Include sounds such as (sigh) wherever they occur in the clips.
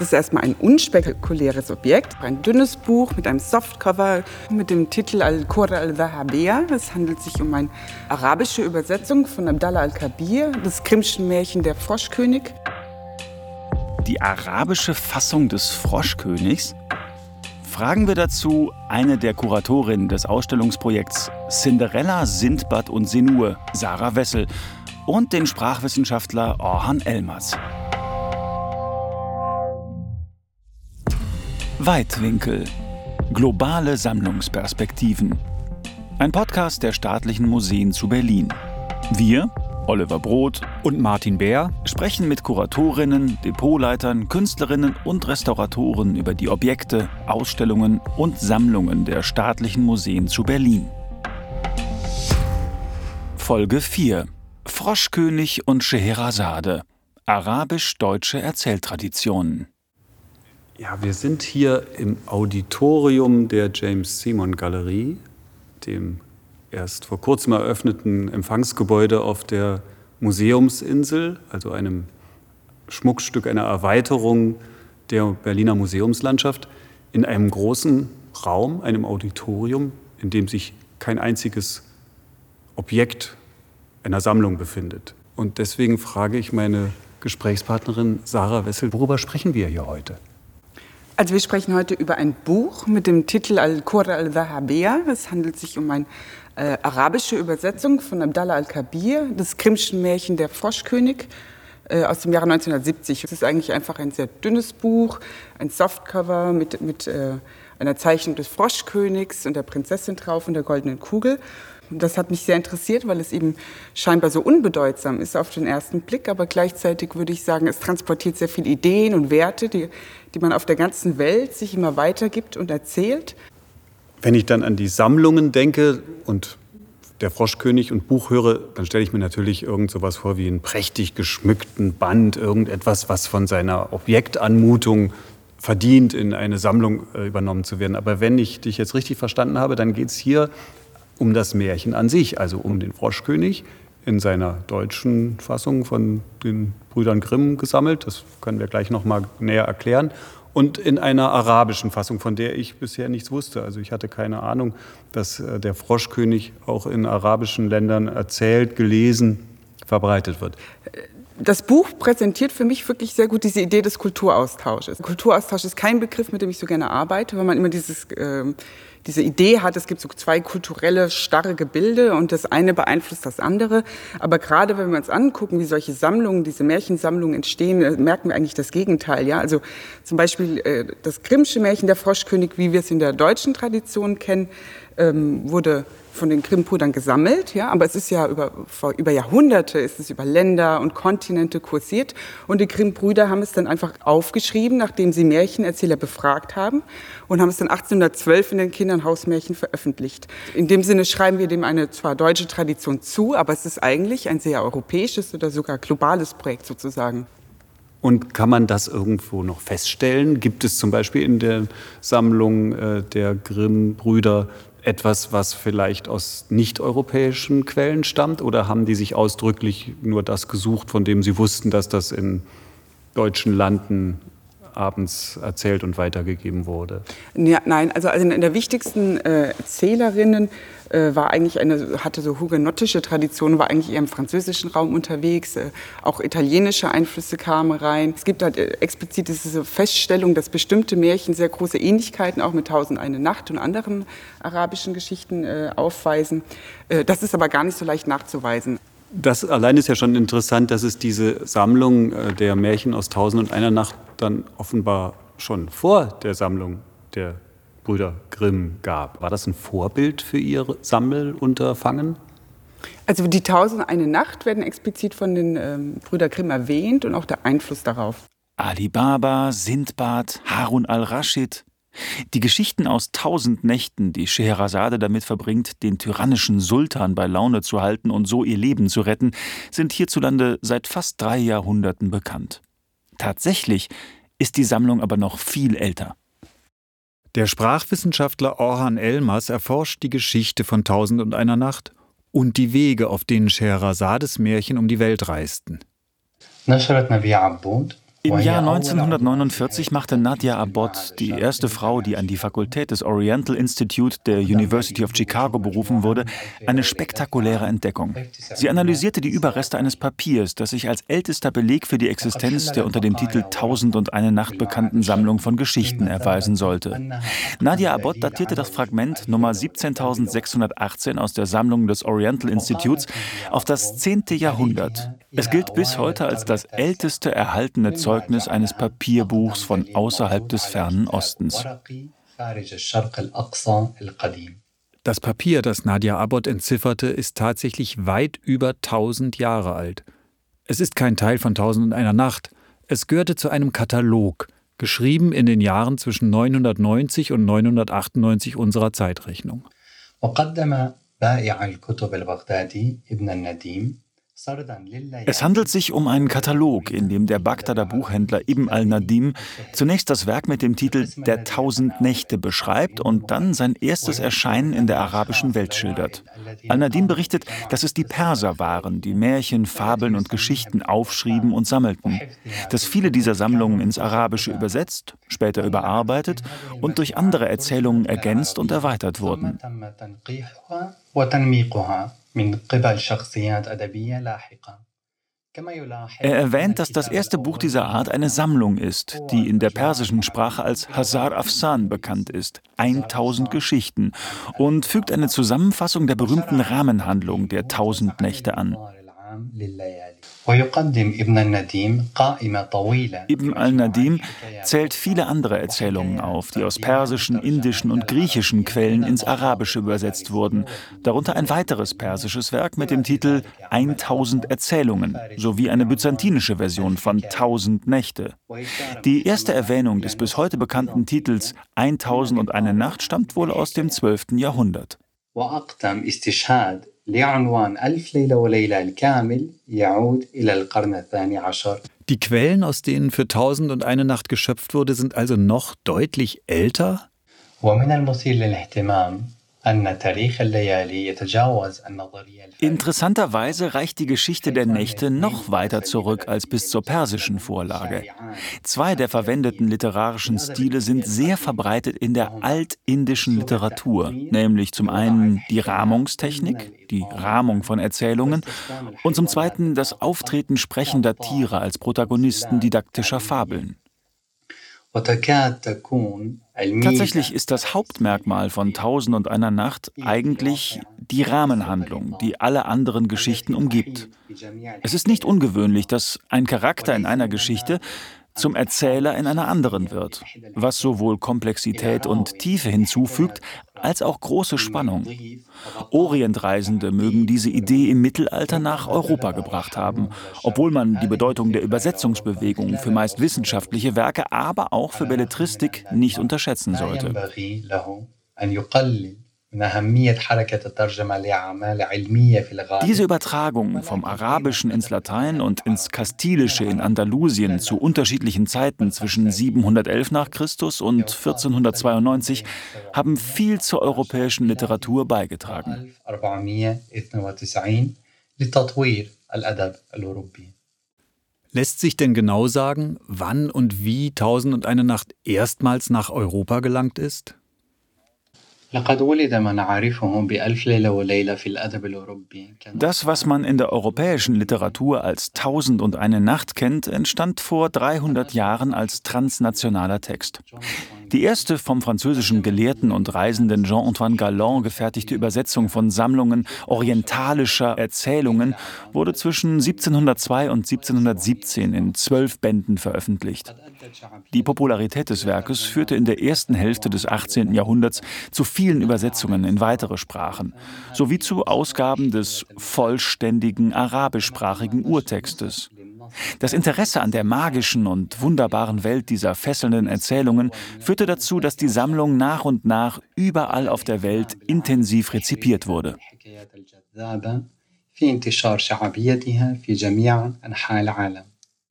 Das ist erstmal ein unspektakuläres Objekt, ein dünnes Buch mit einem Softcover mit dem Titel Al-Qura al-Dhahabiyya. Es handelt sich um eine arabische Übersetzung von Abdallah al-Kabir, des Krimschen Märchen Der Froschkönig. Die arabische Fassung des Froschkönigs? Fragen wir dazu eine der Kuratorinnen des Ausstellungsprojekts Cinderella, Sindbad und Senur, Sarah Wessel, und den Sprachwissenschaftler Orhan Elmas. Weitwinkel. Globale Sammlungsperspektiven. Ein Podcast der staatlichen Museen zu Berlin. Wir, Oliver Broth und Martin Bär, sprechen mit Kuratorinnen, Depotleitern, Künstlerinnen und Restauratoren über die Objekte, Ausstellungen und Sammlungen der staatlichen Museen zu Berlin. Folge 4. Froschkönig und Scheherazade. Arabisch-deutsche Erzähltraditionen. Ja, wir sind hier im Auditorium der James Simon Galerie, dem erst vor kurzem eröffneten Empfangsgebäude auf der Museumsinsel, also einem Schmuckstück, einer Erweiterung der Berliner Museumslandschaft, in einem großen Raum, einem Auditorium, in dem sich kein einziges Objekt einer Sammlung befindet. Und deswegen frage ich meine Gesprächspartnerin Sarah Wessel, worüber sprechen wir hier heute? Also wir sprechen heute über ein Buch mit dem Titel Al-Qura al-Dhahabiyya. Es handelt sich um eine äh, arabische Übersetzung von Abdallah al-Kabir, des Krimschen Märchen Der Froschkönig äh, aus dem Jahre 1970. Es ist eigentlich einfach ein sehr dünnes Buch, ein Softcover mit, mit äh, einer Zeichnung des Froschkönigs und der Prinzessin drauf und der goldenen Kugel. Das hat mich sehr interessiert, weil es eben scheinbar so unbedeutsam ist auf den ersten Blick, aber gleichzeitig würde ich sagen, es transportiert sehr viele Ideen und Werte, die, die man auf der ganzen Welt sich immer weitergibt und erzählt. Wenn ich dann an die Sammlungen denke und der Froschkönig und Buch höre, dann stelle ich mir natürlich irgend sowas vor wie einen prächtig geschmückten Band, irgendetwas, was von seiner Objektanmutung verdient, in eine Sammlung äh, übernommen zu werden. Aber wenn ich dich jetzt richtig verstanden habe, dann geht es hier um das Märchen an sich, also um den Froschkönig in seiner deutschen Fassung von den Brüdern Grimm gesammelt. Das können wir gleich noch mal näher erklären. Und in einer arabischen Fassung, von der ich bisher nichts wusste. Also ich hatte keine Ahnung, dass äh, der Froschkönig auch in arabischen Ländern erzählt, gelesen, verbreitet wird. Das Buch präsentiert für mich wirklich sehr gut diese Idee des Kulturaustausches. Kulturaustausch ist kein Begriff, mit dem ich so gerne arbeite, weil man immer dieses äh, diese Idee hat, es gibt so zwei kulturelle starre Gebilde und das eine beeinflusst das andere. Aber gerade wenn wir uns angucken, wie solche Sammlungen, diese Märchensammlungen entstehen, äh, merken wir eigentlich das Gegenteil. Ja, also zum Beispiel äh, das Grimmsche Märchen der Froschkönig, wie wir es in der deutschen Tradition kennen, ähm, wurde von den Grimm-Brüdern gesammelt, ja, aber es ist ja über, vor, über Jahrhunderte ist es über Länder und Kontinente kursiert und die Grimm-Brüder haben es dann einfach aufgeschrieben, nachdem sie Märchenerzähler befragt haben und haben es dann 1812 in den Kindern Hausmärchen veröffentlicht. In dem Sinne schreiben wir dem eine zwar deutsche Tradition zu, aber es ist eigentlich ein sehr europäisches oder sogar globales Projekt sozusagen. Und kann man das irgendwo noch feststellen? Gibt es zum Beispiel in der Sammlung äh, der Grimm-Brüder etwas, was vielleicht aus nicht-europäischen Quellen stammt? Oder haben die sich ausdrücklich nur das gesucht, von dem sie wussten, dass das in deutschen Landen abends erzählt und weitergegeben wurde? Ja, nein, also in der wichtigsten äh, Erzählerinnen äh, war eigentlich eine, hatte so hugenottische Tradition, war eigentlich eher im französischen Raum unterwegs. Äh, auch italienische Einflüsse kamen rein. Es gibt halt äh, explizit diese Feststellung, dass bestimmte Märchen sehr große Ähnlichkeiten auch mit Tausend eine Nacht und anderen arabischen Geschichten äh, aufweisen. Äh, das ist aber gar nicht so leicht nachzuweisen. Das allein ist ja schon interessant, dass es diese Sammlung äh, der Märchen aus Tausend und einer Nacht dann offenbar schon vor der Sammlung der Brüder Grimm gab. War das ein Vorbild für Ihr Sammelunterfangen? Also die Tausend eine Nacht werden explizit von den ähm, Brüder Grimm erwähnt und auch der Einfluss darauf. Ali Baba, Sindbad, Harun al-Raschid. Die Geschichten aus tausend Nächten, die Scheherazade damit verbringt, den tyrannischen Sultan bei Laune zu halten und so ihr Leben zu retten, sind hierzulande seit fast drei Jahrhunderten bekannt. Tatsächlich ist die Sammlung aber noch viel älter. Der Sprachwissenschaftler Orhan Elmas erforscht die Geschichte von Tausend und einer Nacht und die Wege, auf denen Scheherazades Märchen um die Welt reisten. Im Jahr 1949 machte Nadia Abbott, die erste Frau, die an die Fakultät des Oriental Institute der University of Chicago berufen wurde, eine spektakuläre Entdeckung. Sie analysierte die Überreste eines Papiers, das sich als ältester Beleg für die Existenz der unter dem Titel Tausend und eine Nacht bekannten Sammlung von Geschichten erweisen sollte. Nadia Abbott datierte das Fragment Nummer 17618 aus der Sammlung des Oriental Institutes auf das 10. Jahrhundert. Es gilt bis heute als das älteste erhaltene Zeugnis Zeugnis eines Papierbuchs von außerhalb des fernen Ostens. Das Papier, das Nadia Abbott entzifferte, ist tatsächlich weit über 1000 Jahre alt. Es ist kein Teil von Tausend und einer Nacht. Es gehörte zu einem Katalog, geschrieben in den Jahren zwischen 990 und 998 unserer Zeitrechnung. وقدم بائع الكتب البغدادي ابن النديم es handelt sich um einen Katalog, in dem der Bagdader Buchhändler Ibn al-Nadim zunächst das Werk mit dem Titel Der Tausend Nächte beschreibt und dann sein erstes Erscheinen in der arabischen Welt schildert. Al-Nadim berichtet, dass es die Perser waren, die Märchen, Fabeln und Geschichten aufschrieben und sammelten, dass viele dieser Sammlungen ins Arabische übersetzt, später überarbeitet und durch andere Erzählungen ergänzt und erweitert wurden. Er erwähnt, dass das erste Buch dieser Art eine Sammlung ist, die in der persischen Sprache als Hazar Afsan bekannt ist, 1000 Geschichten, und fügt eine Zusammenfassung der berühmten Rahmenhandlung der Tausend Nächte an. Ibn al-Nadim zählt viele andere Erzählungen auf, die aus persischen, indischen und griechischen Quellen ins Arabische übersetzt wurden, darunter ein weiteres persisches Werk mit dem Titel 1000 Erzählungen sowie eine byzantinische Version von 1000 Nächte. Die erste Erwähnung des bis heute bekannten Titels 1000 und eine Nacht stammt wohl aus dem 12. Jahrhundert. لعنوان ألف ليلة وليلة الكامل يعود إلى القرن الثاني عشر. Die Quellen, aus denen für Tausend und eine Nacht geschöpft wurde, sind also noch deutlich älter? ومن المثير للاهتمام Interessanterweise reicht die Geschichte der Nächte noch weiter zurück als bis zur persischen Vorlage. Zwei der verwendeten literarischen Stile sind sehr verbreitet in der altindischen Literatur, nämlich zum einen die Rahmungstechnik, die Rahmung von Erzählungen, und zum zweiten das Auftreten sprechender Tiere als Protagonisten didaktischer Fabeln. Tatsächlich ist das Hauptmerkmal von Tausend und einer Nacht eigentlich die Rahmenhandlung, die alle anderen Geschichten umgibt. Es ist nicht ungewöhnlich, dass ein Charakter in einer Geschichte zum Erzähler in einer anderen wird, was sowohl Komplexität und Tiefe hinzufügt, als auch große Spannung. Orientreisende mögen diese Idee im Mittelalter nach Europa gebracht haben, obwohl man die Bedeutung der Übersetzungsbewegung für meist wissenschaftliche Werke, aber auch für Belletristik nicht unterschätzen sollte. Diese Übertragung vom Arabischen ins Latein und ins Kastilische in Andalusien zu unterschiedlichen Zeiten zwischen 711 nach Christus und 1492 haben viel zur europäischen Literatur beigetragen. Lässt sich denn genau sagen, wann und wie Tausend und eine Nacht erstmals nach Europa gelangt ist? Das, was man in der europäischen Literatur als Tausend und eine Nacht kennt, entstand vor 300 Jahren als transnationaler Text. Die erste vom französischen Gelehrten und Reisenden Jean-Antoine Galland gefertigte Übersetzung von Sammlungen orientalischer Erzählungen wurde zwischen 1702 und 1717 in zwölf Bänden veröffentlicht. Die Popularität des Werkes führte in der ersten Hälfte des 18. Jahrhunderts zu vielen Übersetzungen in weitere Sprachen, sowie zu Ausgaben des vollständigen arabischsprachigen Urtextes. Das Interesse an der magischen und wunderbaren Welt dieser fesselnden Erzählungen führte dazu, dass die Sammlung nach und nach überall auf der Welt intensiv rezipiert wurde.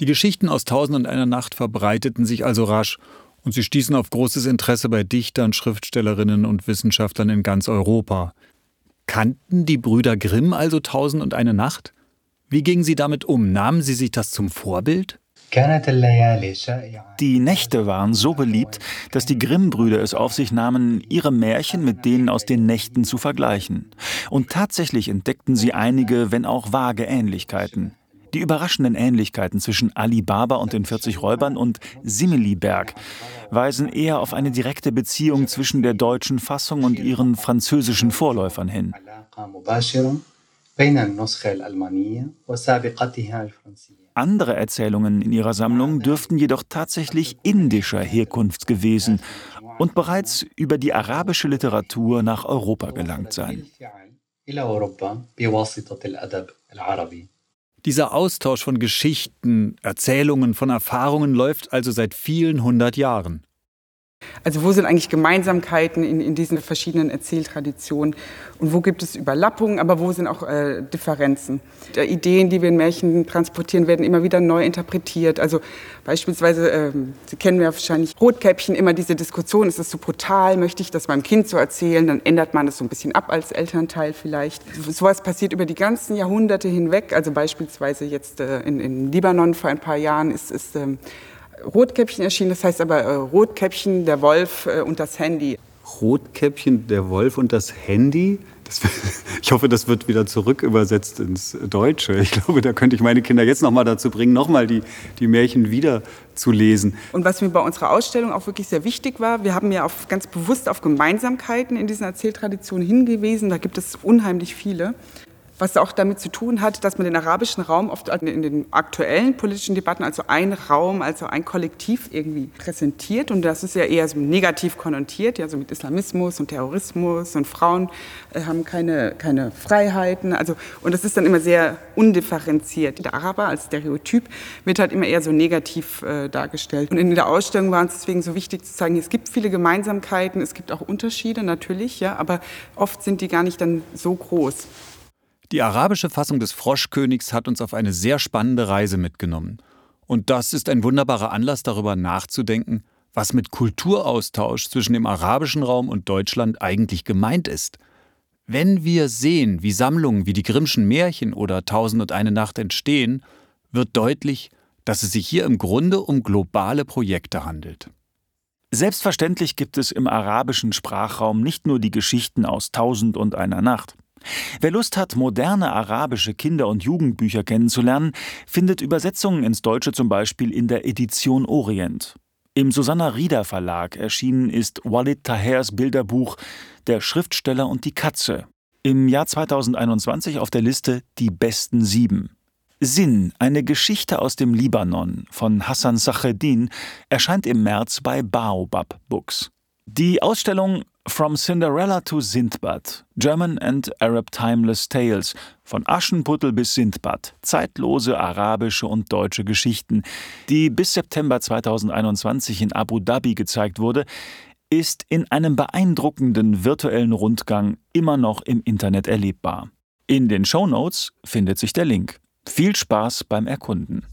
Die Geschichten aus Tausend und einer Nacht verbreiteten sich also rasch und sie stießen auf großes Interesse bei Dichtern, Schriftstellerinnen und Wissenschaftlern in ganz Europa. Kannten die Brüder Grimm also Tausend und eine Nacht? Wie gingen Sie damit um? Nahmen Sie sich das zum Vorbild? Die Nächte waren so beliebt, dass die Grimm-Brüder es auf sich nahmen, ihre Märchen mit denen aus den Nächten zu vergleichen. Und tatsächlich entdeckten sie einige, wenn auch vage Ähnlichkeiten. Die überraschenden Ähnlichkeiten zwischen Ali Baba und den 40 Räubern und Similiberg weisen eher auf eine direkte Beziehung zwischen der deutschen Fassung und ihren französischen Vorläufern hin. Andere Erzählungen in ihrer Sammlung dürften jedoch tatsächlich indischer Herkunft gewesen und bereits über die arabische Literatur nach Europa gelangt sein. Dieser Austausch von Geschichten, Erzählungen, von Erfahrungen läuft also seit vielen hundert Jahren. Also wo sind eigentlich Gemeinsamkeiten in, in diesen verschiedenen Erzähltraditionen und wo gibt es Überlappungen, aber wo sind auch äh, Differenzen? Die Ideen, die wir in Märchen transportieren, werden immer wieder neu interpretiert. Also beispielsweise, äh, Sie kennen ja wahrscheinlich Rotkäppchen, immer diese Diskussion, ist das so brutal, möchte ich das meinem Kind so erzählen, dann ändert man das so ein bisschen ab als Elternteil vielleicht. Sowas passiert über die ganzen Jahrhunderte hinweg, also beispielsweise jetzt äh, in, in Libanon vor ein paar Jahren ist, ist ähm, Rotkäppchen erschienen, das heißt aber äh, Rotkäppchen, der Wolf äh, und das Handy. Rotkäppchen, der Wolf und das Handy? Das, (laughs) ich hoffe, das wird wieder zurück übersetzt ins Deutsche. Ich glaube, da könnte ich meine Kinder jetzt noch mal dazu bringen, noch mal die, die Märchen wieder zu lesen. Und was mir bei unserer Ausstellung auch wirklich sehr wichtig war, wir haben ja auf, ganz bewusst auf Gemeinsamkeiten in diesen Erzähltraditionen hingewiesen. Da gibt es unheimlich viele was auch damit zu tun hat, dass man den arabischen Raum oft in den aktuellen politischen Debatten als so ein Raum, also ein Kollektiv irgendwie präsentiert. Und das ist ja eher so negativ konnotiert, ja, so mit Islamismus und Terrorismus und Frauen äh, haben keine, keine Freiheiten. Also, und das ist dann immer sehr undifferenziert. Der Araber als Stereotyp wird halt immer eher so negativ äh, dargestellt. Und in der Ausstellung war es deswegen so wichtig zu zeigen, es gibt viele Gemeinsamkeiten, es gibt auch Unterschiede natürlich, ja, aber oft sind die gar nicht dann so groß. Die arabische Fassung des Froschkönigs hat uns auf eine sehr spannende Reise mitgenommen. Und das ist ein wunderbarer Anlass darüber nachzudenken, was mit Kulturaustausch zwischen dem arabischen Raum und Deutschland eigentlich gemeint ist. Wenn wir sehen, wie Sammlungen wie die Grimmschen Märchen oder Tausend und eine Nacht entstehen, wird deutlich, dass es sich hier im Grunde um globale Projekte handelt. Selbstverständlich gibt es im arabischen Sprachraum nicht nur die Geschichten aus Tausend und einer Nacht. Wer Lust hat, moderne arabische Kinder- und Jugendbücher kennenzulernen, findet Übersetzungen ins Deutsche zum Beispiel in der Edition Orient. Im Susanna Rieder Verlag erschienen ist Walid Tahers Bilderbuch Der Schriftsteller und die Katze. Im Jahr 2021 auf der Liste Die besten sieben. Sinn, eine Geschichte aus dem Libanon von Hassan Sacheddin, erscheint im März bei Baobab Books. Die Ausstellung From Cinderella to Sindbad, German and Arab Timeless Tales, von Aschenputtel bis Sindbad, zeitlose arabische und deutsche Geschichten, die bis September 2021 in Abu Dhabi gezeigt wurde, ist in einem beeindruckenden virtuellen Rundgang immer noch im Internet erlebbar. In den Show Notes findet sich der Link. Viel Spaß beim Erkunden.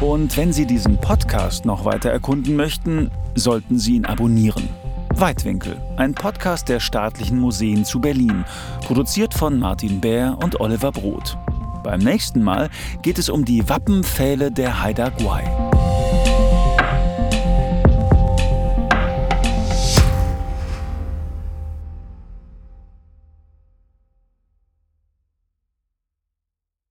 Und wenn Sie diesen Podcast noch weiter erkunden möchten, sollten Sie ihn abonnieren. Weitwinkel, ein Podcast der staatlichen Museen zu Berlin, produziert von Martin Bär und Oliver Brot. Beim nächsten Mal geht es um die Wappenpfähle der Haida Gwaii.